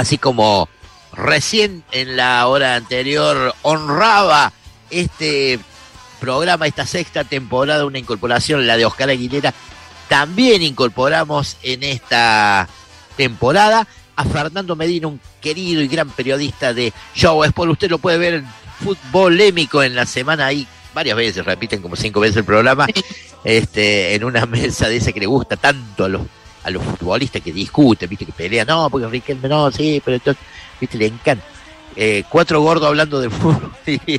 así como recién en la hora anterior honraba este programa, esta sexta temporada, una incorporación, la de Oscar Aguilera, también incorporamos en esta temporada a Fernando Medina, un querido y gran periodista de Show Sport. Usted lo puede ver en Futbolémico en la semana. Ahí varias veces, repiten como cinco veces el programa, este, en una mesa de ese que le gusta tanto a los a los futbolistas que discuten, viste, que pelean, no, porque Riquelme no, sí, pero entonces, viste, le encanta. Eh, cuatro gordos hablando de fútbol y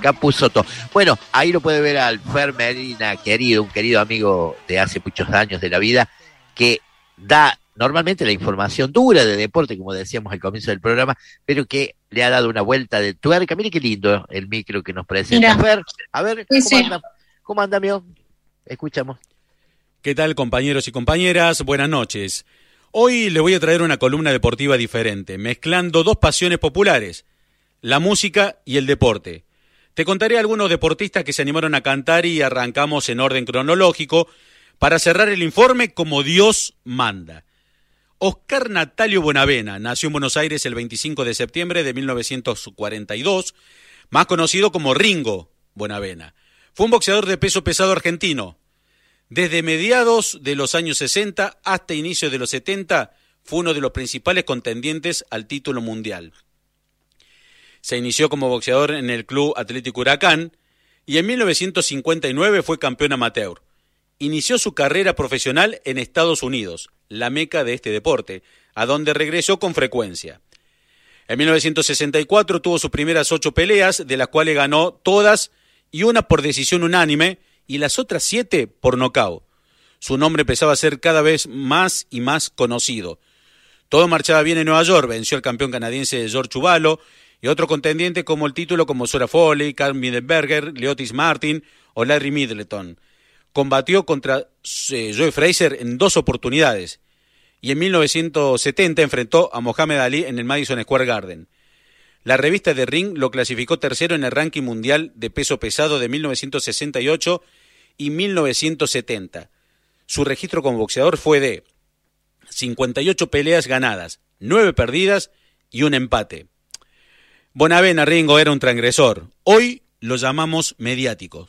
Capuzoto. Bueno, ahí lo puede ver al Fer Medina, querido, un querido amigo de hace muchos años de la vida, que da normalmente la información dura de deporte, como decíamos al comienzo del programa, pero que le ha dado una vuelta de tuerca. Mire qué lindo el micro que nos presenta. Fer, a ver, ¿cómo, anda? ¿cómo anda, amigo? Escuchamos. ¿Qué tal, compañeros y compañeras? Buenas noches. Hoy le voy a traer una columna deportiva diferente, mezclando dos pasiones populares, la música y el deporte. Te contaré algunos deportistas que se animaron a cantar y arrancamos en orden cronológico para cerrar el informe como Dios manda. Oscar Natalio Bonavena nació en Buenos Aires el 25 de septiembre de 1942, más conocido como Ringo Bonavena. Fue un boxeador de peso pesado argentino, desde mediados de los años 60 hasta inicios de los 70 fue uno de los principales contendientes al título mundial. Se inició como boxeador en el Club Atlético Huracán y en 1959 fue campeón amateur. Inició su carrera profesional en Estados Unidos, la meca de este deporte, a donde regresó con frecuencia. En 1964 tuvo sus primeras ocho peleas, de las cuales ganó todas y una por decisión unánime, y las otras siete por nocaut. Su nombre empezaba a ser cada vez más y más conocido. Todo marchaba bien en Nueva York, venció al campeón canadiense George Chuvalo y otro contendiente como el título como Sora Foley, Carl Midenberger, Leotis Martin o Larry Middleton. Combatió contra eh, Joe Fraser en dos oportunidades y en 1970 enfrentó a Mohamed Ali en el Madison Square Garden. La revista The Ring lo clasificó tercero en el ranking mundial de peso pesado de 1968 y 1970. Su registro como boxeador fue de 58 peleas ganadas, 9 perdidas y un empate. Bonavena Ringo era un transgresor. Hoy lo llamamos mediático,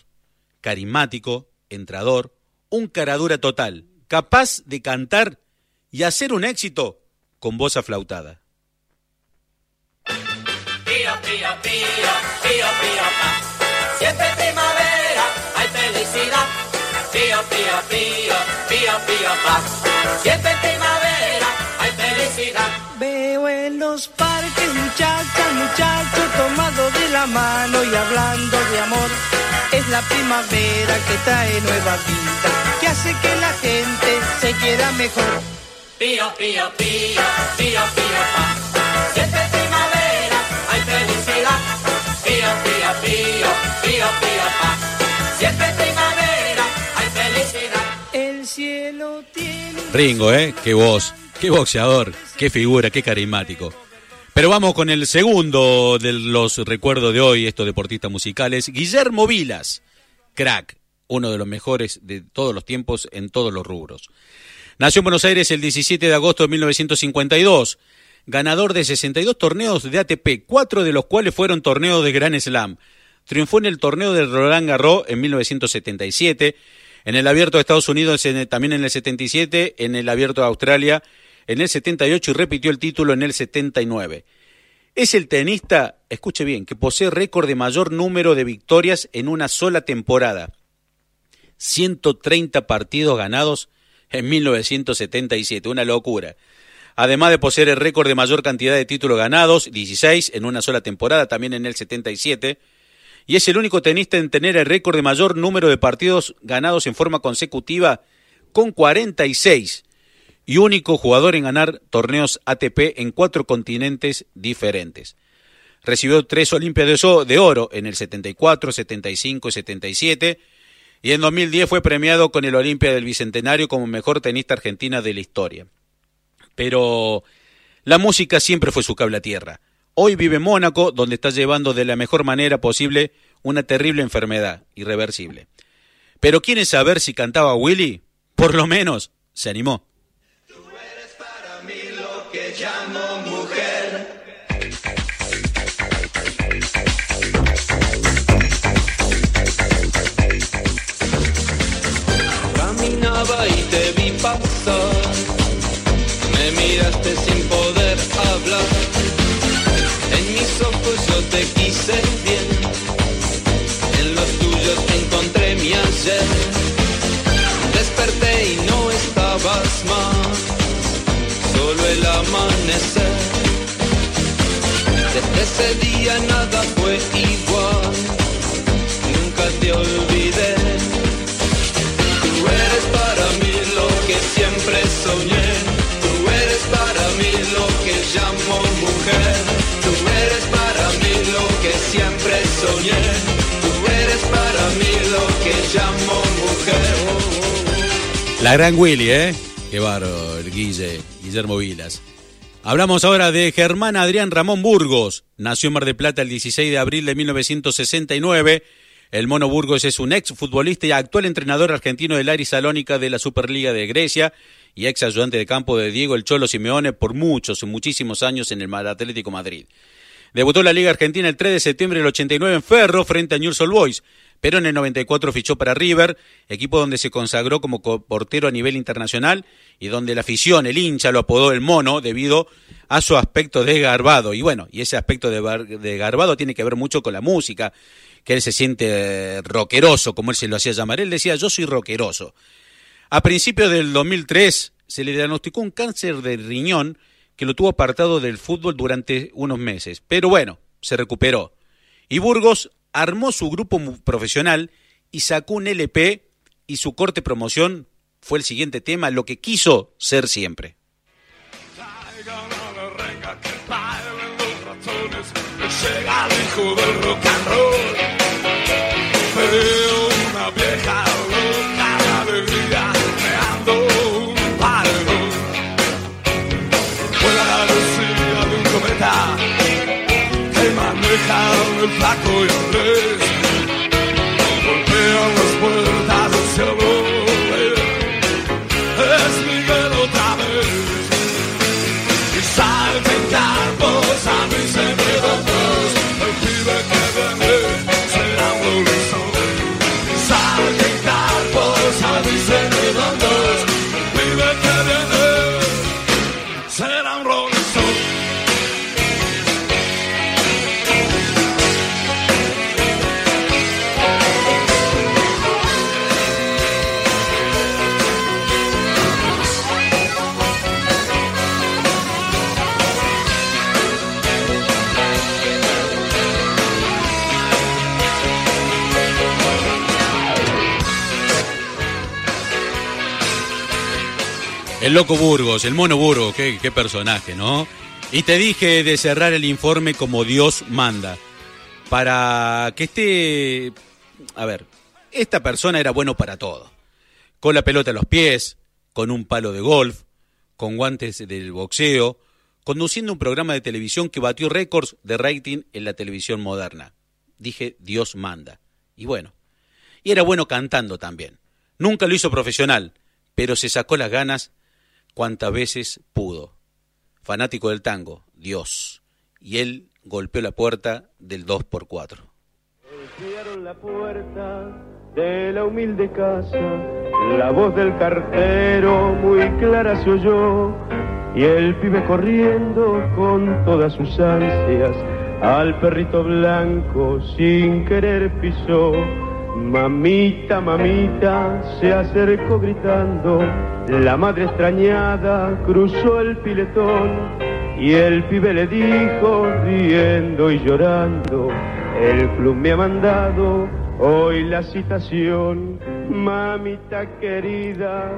carismático, entrador, un caradura total, capaz de cantar y hacer un éxito con voz aflautada Pío, pío, pío, pío, pío, pa. Siempre primavera, hay felicidad. Veo en los parques muchachas, muchachos tomados de la mano y hablando de amor. Es la primavera que trae nueva vida, que hace que la gente se quiera mejor. Pío, pío, pío, pío, pío, pa. Siempre primavera, hay felicidad. El cielo tiene. Ringo, ¿eh? Qué voz, qué boxeador, qué figura, qué carismático. Pero vamos con el segundo de los recuerdos de hoy, estos deportistas musicales, Guillermo Vilas, crack, uno de los mejores de todos los tiempos en todos los rubros. Nació en Buenos Aires el 17 de agosto de 1952 ganador de 62 torneos de ATP, cuatro de los cuales fueron torneos de Gran Slam. Triunfó en el torneo de Roland Garros en 1977, en el Abierto de Estados Unidos también en el 77, en el Abierto de Australia en el 78 y repitió el título en el 79. Es el tenista, escuche bien, que posee récord de mayor número de victorias en una sola temporada. 130 partidos ganados en 1977, una locura además de poseer el récord de mayor cantidad de títulos ganados, 16 en una sola temporada, también en el 77, y es el único tenista en tener el récord de mayor número de partidos ganados en forma consecutiva, con 46, y único jugador en ganar torneos ATP en cuatro continentes diferentes. Recibió tres Olimpiadas de Oro en el 74, 75 y 77, y en 2010 fue premiado con el Olimpia del Bicentenario como mejor tenista argentina de la historia pero la música siempre fue su cable a tierra. Hoy vive en Mónaco, donde está llevando de la mejor manera posible una terrible enfermedad, irreversible. Pero ¿quiere saber si cantaba Willy? Por lo menos se animó. Tú eres para mí lo que llamo mujer. Caminaba y te vi pasar. Me miraste sin estabas más, solo el amanecer. Desde ese día nada fue igual, nunca te olvidé. Tú eres para mí lo que siempre soñé. Tú eres para mí lo que llamo mujer. Tú eres para mí lo que siempre soñé. La gran Willy, ¿eh? Qué bárbaro, el Guille, Guillermo Vilas. Hablamos ahora de Germán Adrián Ramón Burgos. Nació en Mar del Plata el 16 de abril de 1969. El Mono Burgos es un ex futbolista y actual entrenador argentino del Ari Salónica de la Superliga de Grecia y ex ayudante de campo de Diego El Cholo Simeone por muchos y muchísimos años en el Atlético Madrid. Debutó en la Liga Argentina el 3 de septiembre del 89 en Ferro frente a Newell's Boys, pero en el 94 fichó para River, equipo donde se consagró como co- portero a nivel internacional y donde la afición, el hincha, lo apodó el mono debido a su aspecto desgarbado. Y bueno, y ese aspecto desgarbado tiene que ver mucho con la música, que él se siente eh, rockeroso, como él se lo hacía llamar. Él decía, yo soy rockeroso. A principios del 2003 se le diagnosticó un cáncer de riñón que lo tuvo apartado del fútbol durante unos meses. Pero bueno, se recuperó. Y Burgos armó su grupo profesional y sacó un LP y su corte promoción fue el siguiente tema, lo que quiso ser siempre. Llega el hijo del rock and roll. Veo una vieja loca de alegría meando un palo. Vuela la lucía de un cometa que maneja el flaco y Andrés. El loco Burgos, el mono Burgos, qué, qué personaje, ¿no? Y te dije de cerrar el informe como Dios manda. Para que esté... A ver, esta persona era bueno para todo. Con la pelota a los pies, con un palo de golf, con guantes del boxeo, conduciendo un programa de televisión que batió récords de rating en la televisión moderna. Dije, Dios manda. Y bueno, y era bueno cantando también. Nunca lo hizo profesional, pero se sacó las ganas cuantas veces pudo. Fanático del tango, Dios. Y él golpeó la puerta del 2x4. Golpearon la puerta de la humilde casa, la voz del cartero muy clara se oyó, y el pibe corriendo con todas sus ansias, al perrito blanco sin querer pisó. Mamita, mamita, se acercó gritando, la madre extrañada cruzó el piletón, y el pibe le dijo, riendo y llorando, el club me ha mandado hoy la citación. Mamita querida,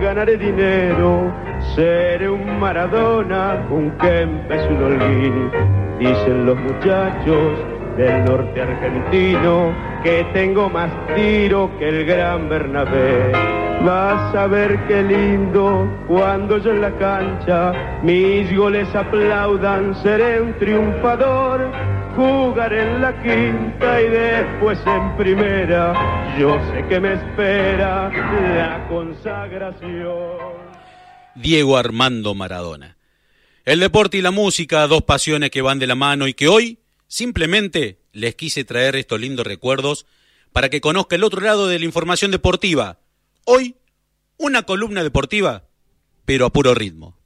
ganaré dinero, seré un Maradona, un Kempes, un Holguín. Dicen los muchachos del norte argentino que tengo más tiro que el gran Bernabé. Vas a ver qué lindo cuando yo en la cancha mis goles aplaudan, seré un triunfador. Jugaré en la quinta y después en primera. Yo sé que me espera la consagración. Diego Armando Maradona. El deporte y la música, dos pasiones que van de la mano y que hoy simplemente les quise traer estos lindos recuerdos para que conozca el otro lado de la información deportiva. Hoy, una columna deportiva, pero a puro ritmo.